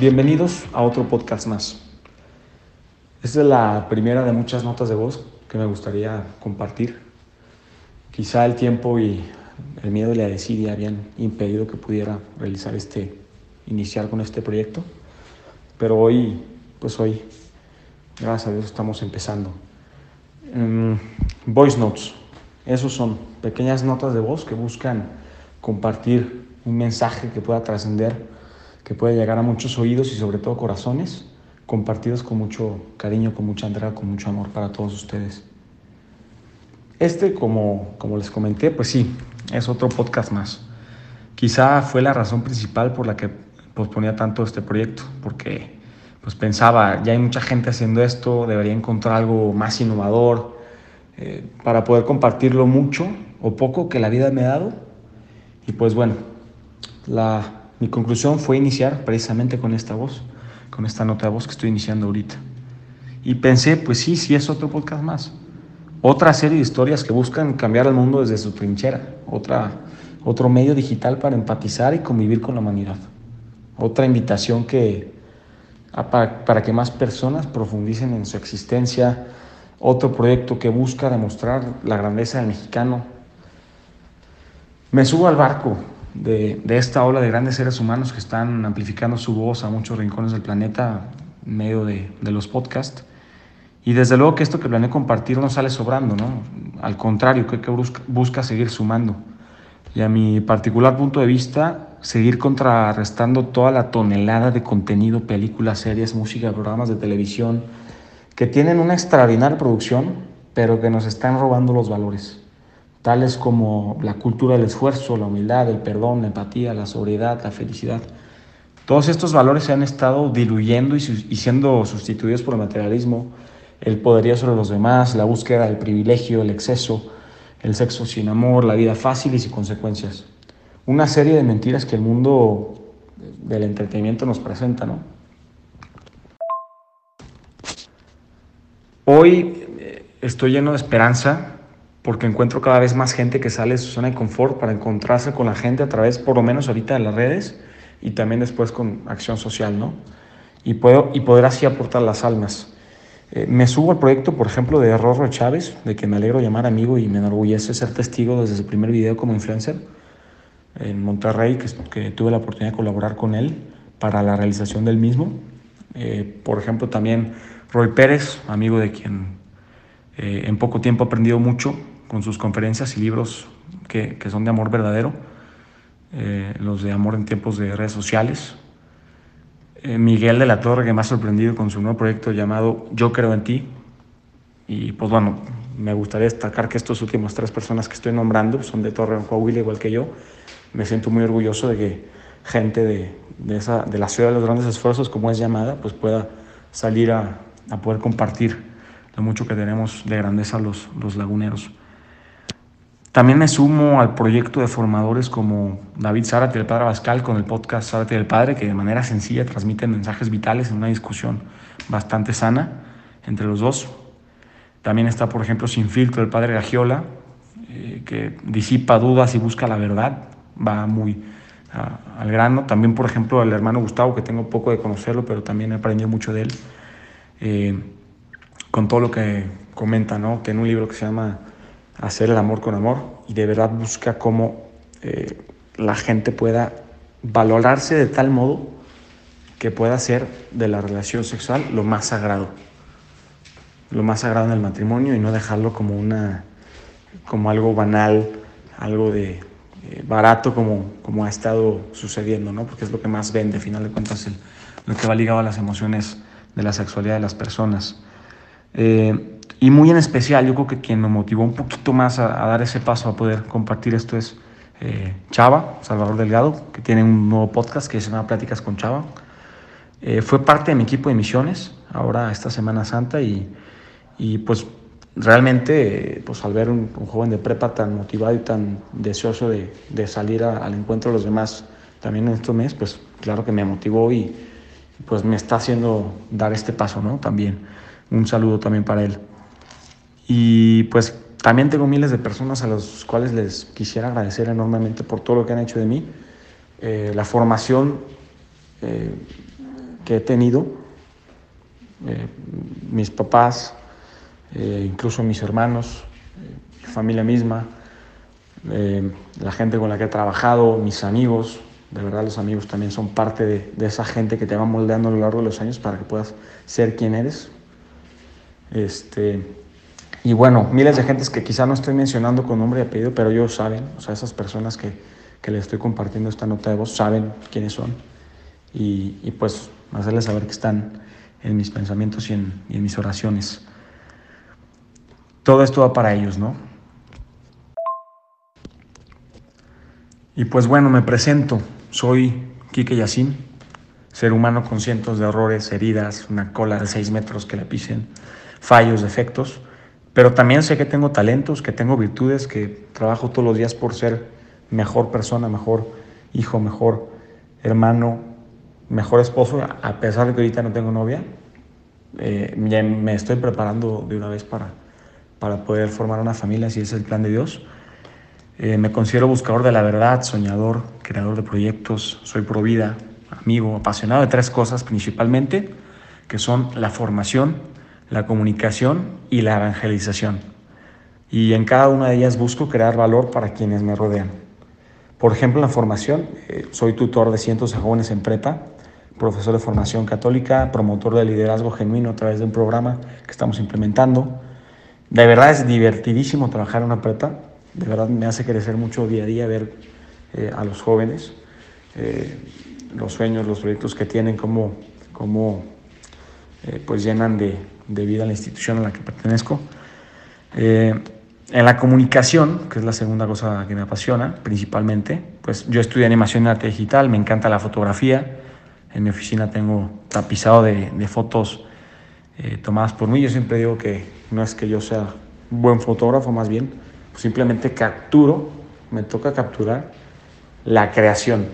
Bienvenidos a otro podcast más. Esta es la primera de muchas notas de voz que me gustaría compartir. Quizá el tiempo y el miedo y la desidia habían impedido que pudiera realizar este, iniciar con este proyecto, pero hoy, pues hoy, gracias a Dios estamos empezando. Mm, voice notes, esos son pequeñas notas de voz que buscan compartir un mensaje que pueda trascender que puede llegar a muchos oídos y sobre todo corazones, compartidos con mucho cariño, con mucha entrega, con mucho amor para todos ustedes. Este, como, como les comenté, pues sí, es otro podcast más. Quizá fue la razón principal por la que posponía tanto este proyecto, porque pues pensaba, ya hay mucha gente haciendo esto, debería encontrar algo más innovador eh, para poder compartirlo mucho o poco que la vida me ha dado. Y pues bueno, la, mi conclusión fue iniciar precisamente con esta voz, con esta nota de voz que estoy iniciando ahorita. Y pensé, pues sí, sí es otro podcast más. Otra serie de historias que buscan cambiar el mundo desde su trinchera. Otra, otro medio digital para empatizar y convivir con la humanidad. Otra invitación que, para, para que más personas profundicen en su existencia. Otro proyecto que busca demostrar la grandeza del mexicano. Me subo al barco, de, esta ola de grandes seres humanos que están amplificando su voz a muchos rincones del planeta en medio de, los podcasts. Y desde luego que esto que planeo compartir no sale sobrando, ¿no? Al contrario, creo que busca, busca seguir sumando. Y a mi particular punto de vista, seguir contrarrestando toda la tonelada de contenido, películas, series, música, programas de televisión, que tienen una extraordinaria producción, pero que nos están robando los valores tales como la cultura del esfuerzo, la humildad, el perdón, la empatía, la sobriedad, la felicidad. Todos estos valores se han estado diluyendo y, siendo sustituidos por el materialismo, el poderío sobre los demás, la búsqueda del privilegio, el exceso, el sexo sin amor, la vida fácil y sin consecuencias. Una serie de mentiras que el mundo del entretenimiento nos presenta, ¿no? Hoy eh, estoy lleno de esperanza porque encuentro cada vez más gente que sale de su zona de confort para encontrarse con la gente a través, por lo menos ahorita, de las redes y también después con acción social, ¿no? Y, puedo, y poder así aportar las almas. Eh, me subo al proyecto, por ejemplo, de Rorro Chávez, de que me alegro llamar amigo y me enorgullece ser testigo desde su primer video como influencer en Monterrey, que, que tuve la oportunidad de colaborar con él para la realización del mismo. Eh, por ejemplo, también Roy Pérez, amigo de quien eh, en poco tiempo he aprendido mucho con sus conferencias y libros que, que son de amor verdadero, eh, los de amor en tiempos de redes sociales. Eh, Miguel de la Torre, que me ha sorprendido con su nuevo proyecto llamado Yo creo en ti. Y pues bueno, me gustaría destacar que estos últimos tres personas que estoy nombrando son de Torre Coahuila, igual que yo. Me siento muy orgulloso de que gente de, de, esa, de la ciudad de los grandes esfuerzos, como es llamada, pues pueda salir a, a poder compartir mucho que tenemos de grandeza los, los laguneros. También me sumo al proyecto de formadores como David Zárate y el Padre Abascal con el podcast Zárate del Padre, que de manera sencilla transmiten mensajes vitales en una discusión bastante sana entre los dos. También está, por ejemplo, Sin Filtro el Padre Gagiola, eh, que disipa dudas y busca la verdad, va muy al grano. También, por ejemplo, el hermano Gustavo, que tengo poco de conocerlo, pero también he aprendido mucho de él. Eh, con todo lo que comenta, ¿no? En un libro que se llama Hacer el amor con amor y de verdad busca cómo eh, la gente pueda valorarse de tal modo que pueda hacer de la relación sexual lo más sagrado, lo más sagrado en el matrimonio y no dejarlo como una, como algo banal, algo de eh, barato como, como ha estado sucediendo, ¿no? Porque es lo que más vende, al final de cuentas, lo que va ligado a las emociones de la sexualidad de las personas. Eh, y muy en especial, yo creo que quien me motivó un poquito más a, dar ese paso a poder compartir esto es eh, Chava, Salvador Delgado, que tiene un nuevo podcast que se llama Pláticas con Chava. Eh, fue parte de mi equipo de misiones ahora esta Semana Santa y, y pues realmente pues al ver un, joven de prepa tan motivado y tan deseoso de, de salir al encuentro de los demás también en estos meses, pues claro que me motivó y pues me está haciendo dar este paso, ¿no? También. Un saludo también para él. Y pues también tengo miles de personas a las cuales les quisiera agradecer enormemente por todo lo que han hecho de mí. Eh, la formación eh, que he tenido, eh, mis papás, incluso mis hermanos, mi familia misma, la gente con la que he trabajado, mis amigos, de verdad los amigos también son parte de, esa gente que te va moldeando a lo largo de los años para que puedas ser quien eres. Este, y bueno, miles de gentes que quizá no estoy mencionando con nombre y apellido, pero ellos saben, o sea, esas personas que, que les estoy compartiendo esta nota de voz saben quiénes son. Y, y pues hacerles saber que están en mis pensamientos y en, en mis oraciones. Todo esto va para ellos, ¿no? Y pues bueno, me presento. Soy Quique Yacín, ser humano con cientos de errores, heridas, una cola de 6 metros que le pisen, fallos, defectos. Pero también sé que tengo talentos, que tengo virtudes, que trabajo todos los días por ser mejor persona, mejor hijo, mejor hermano, mejor esposo, a pesar de que ahorita no tengo novia. Eh, ya me estoy preparando de una vez para, para poder formar una familia, si es el plan de Dios. Eh, me considero buscador de la verdad, soñador, creador de proyectos, soy pro vida, amigo, apasionado de tres cosas principalmente, que son la formación, la comunicación y la evangelización. Y en cada una de ellas busco crear valor para quienes me rodean. Por ejemplo, la formación, eh, soy tutor de cientos de jóvenes en prepa, profesor de formación católica, promotor de liderazgo genuino a través de un programa que estamos implementando. De verdad es divertidísimo trabajar en una prepa de verdad me hace crecer mucho día a día ver eh, a los jóvenes, eh, los sueños, los proyectos que tienen, cómo, cómo eh, pues llenan de, de, vida la institución a la que pertenezco. en la comunicación, que es la segunda cosa que me apasiona principalmente, pues yo estudié animación y arte digital, me encanta la fotografía. En mi oficina tengo tapizado de, de fotos tomadas por mí. Yo siempre digo que no es que yo sea buen fotógrafo, más bien simplemente capturo, me toca capturar la creación.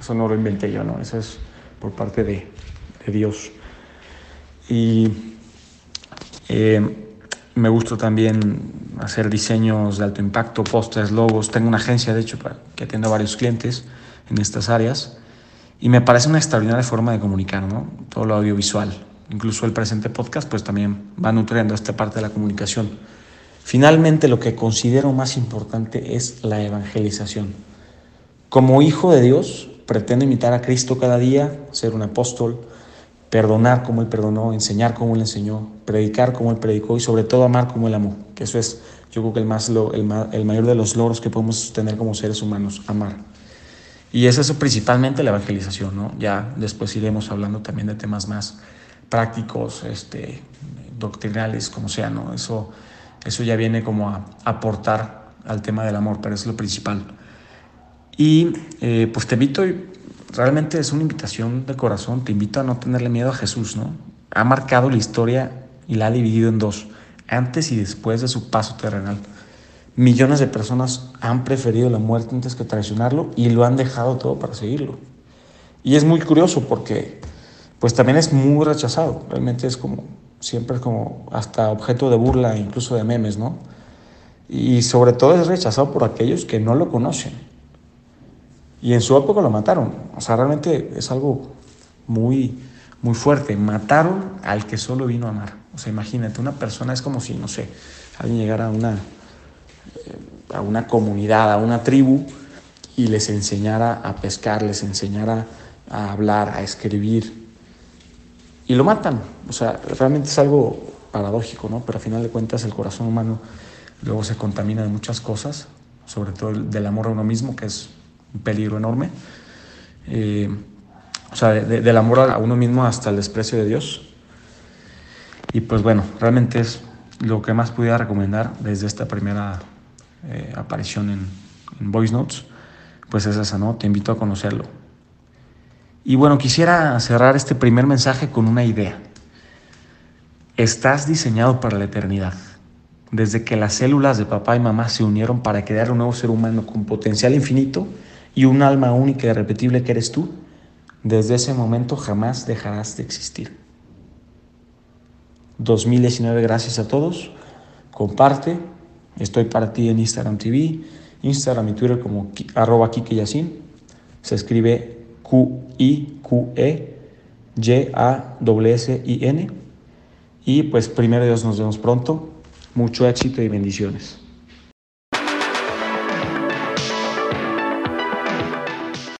Eso no lo inventé yo, ¿no? Eso es por parte de, de Dios. Y eh, me gusta también hacer diseños de alto impacto, pósters, logos. Tengo una agencia, de hecho, que atiende a varios clientes en estas áreas. Y me parece una extraordinaria forma de comunicar, ¿no? Todo lo audiovisual. Incluso el presente podcast, pues también va nutriendo esta parte de la comunicación. Finalmente, lo que considero más importante es la evangelización. Como hijo de Dios, pretendo imitar a Cristo cada día, ser un apóstol, perdonar como Él perdonó, enseñar como Él enseñó, predicar como Él predicó y sobre todo amar como Él amó. Que eso es, yo creo que el, más, el, el mayor de los logros que podemos tener como seres humanos, amar. Y es eso principalmente la evangelización, ¿no? Ya después iremos hablando también de temas más prácticos, este, doctrinales, como sea, ¿no? Eso eso ya viene como a aportar al tema del amor, pero es lo principal. Y eh, pues te invito, realmente es una invitación de corazón, te invito a no tenerle miedo a Jesús, ¿no? Ha marcado la historia y la ha dividido en dos, antes y después de su paso terrenal. Millones de personas han preferido la muerte antes que traicionarlo y lo han dejado todo para seguirlo. Y es muy curioso porque pues también es muy rechazado, realmente es como siempre como hasta objeto de burla, incluso de memes, ¿no? Y sobre todo es rechazado por aquellos que no lo conocen. Y en su época lo mataron. O sea, realmente es algo muy, muy fuerte. Mataron al que solo vino a amar. O sea, imagínate, una persona es como si, no sé, alguien llegara a una, eh, a una comunidad, a una tribu y les enseñara a pescar, les enseñara a hablar, a escribir, y lo matan. O sea, realmente es algo paradójico, ¿no? Pero a final de cuentas el corazón humano luego se contamina de muchas cosas, sobre todo del amor a uno mismo, que es peligro enorme. Eh, o sea, del amor a uno mismo hasta el desprecio de Dios. Y pues bueno, realmente es lo que más pudiera recomendar desde esta primera eh, aparición en, en Voice Notes, pues es esa, ¿no? Te invito a conocerlo. Y bueno, quisiera cerrar este primer mensaje con una idea. Estás diseñado para la eternidad. Desde que las células de papá y mamá se unieron para crear un nuevo ser humano con potencial infinito y un alma única y repetible que eres tú, desde ese momento jamás dejarás de existir. 2019, gracias a todos. Comparte. Estoy para ti en Instagram TV, Instagram y Twitter como arroba Kike Se escribe Q-I-Q-E Y-A-S-S-I-N. Y pues primero Dios nos vemos pronto. Mucho éxito y bendiciones.